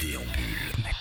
Déambule.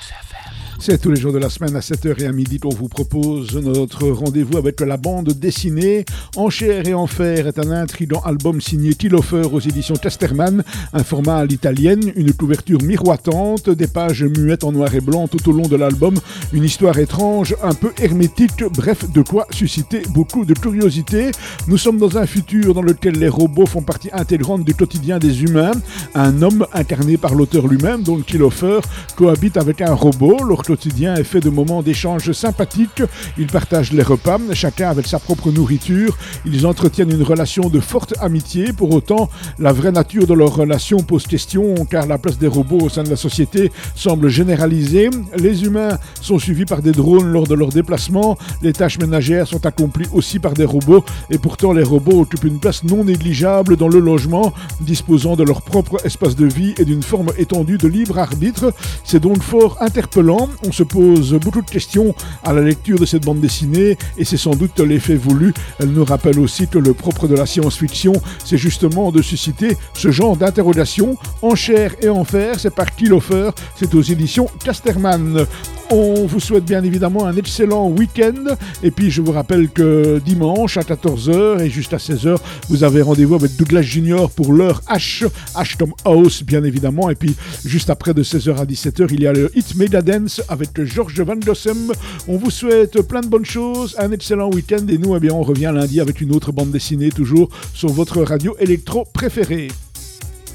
C'est tous les jours de la semaine à 7h et à midi qu'on vous propose notre rendez-vous avec la bande dessinée. En chair et en fer est un intrigant album signé Tilhofer aux éditions Chesterman, un format à l'italienne, une couverture miroitante, des pages muettes en noir et blanc tout au long de l'album, une histoire étrange, un peu hermétique, bref, de quoi susciter beaucoup de curiosité. Nous sommes dans un futur dans lequel les robots font partie intégrante du quotidien des humains. Un homme incarné par l'auteur lui-même, donc Tilhofer, cohabite avec un robot. Leur quotidien est fait de moments d'échange sympathiques. Ils partagent les repas, chacun avec sa propre nourriture. Ils entretiennent une relation de forte amitié. Pour autant, la vraie nature de leur relation pose question car la place des robots au sein de la société semble généralisée. Les humains sont suivis par des drones lors de leurs déplacements. Les tâches ménagères sont accomplies aussi par des robots et pourtant les robots occupent une place non négligeable dans le logement, disposant de leur propre espace de vie et d'une forme étendue de libre arbitre. C'est donc fort interpellant. On se pose beaucoup de questions à la lecture de cette bande dessinée et c'est sans doute l'effet voulu. Elle nous rappelle aussi que le propre de la science-fiction, c'est justement de susciter ce genre d'interrogation en chair et en fer. C'est par Kilofer, c'est aux éditions Casterman. On vous souhaite bien évidemment un excellent week-end. Et puis je vous rappelle que dimanche à 14h et juste à 16h, vous avez rendez-vous avec Douglas Junior pour l'heure H, H comme House bien évidemment. Et puis juste après de 16h à 17h, il y a le Hit Mega Dance avec Georges Van Dossem. On vous souhaite plein de bonnes choses, un excellent week-end et nous, eh bien, on revient lundi avec une autre bande dessinée toujours sur votre radio électro préférée.